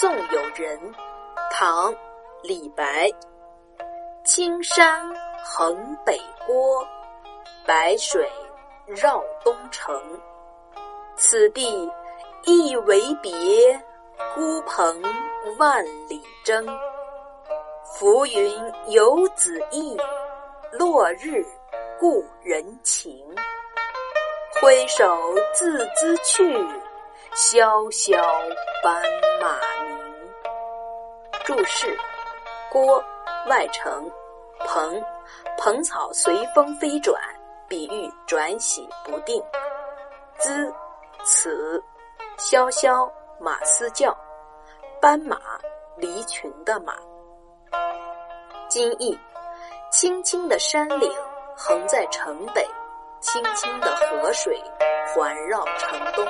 送友人，唐·李白。青山横北郭，白水绕东城。此地一为别，孤蓬万里征。浮云游子意，落日故人情。挥手自兹去，萧萧斑马鸣。注释：郭。外城，蓬，蓬草随风飞转，比喻转徙不定。兹，此，萧萧，马嘶叫，斑马，离群的马。今译：青青的山岭横在城北，清清的河水环绕城东。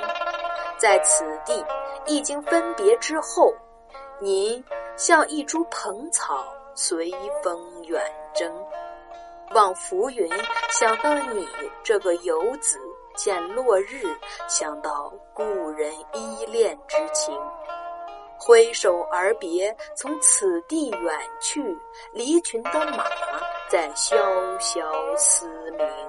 在此地一经分别之后，您像一株蓬草。随风远征，望浮云，想到你这个游子；见落日，想到故人依恋之情。挥手而别，从此地远去，离群的马在萧萧嘶鸣。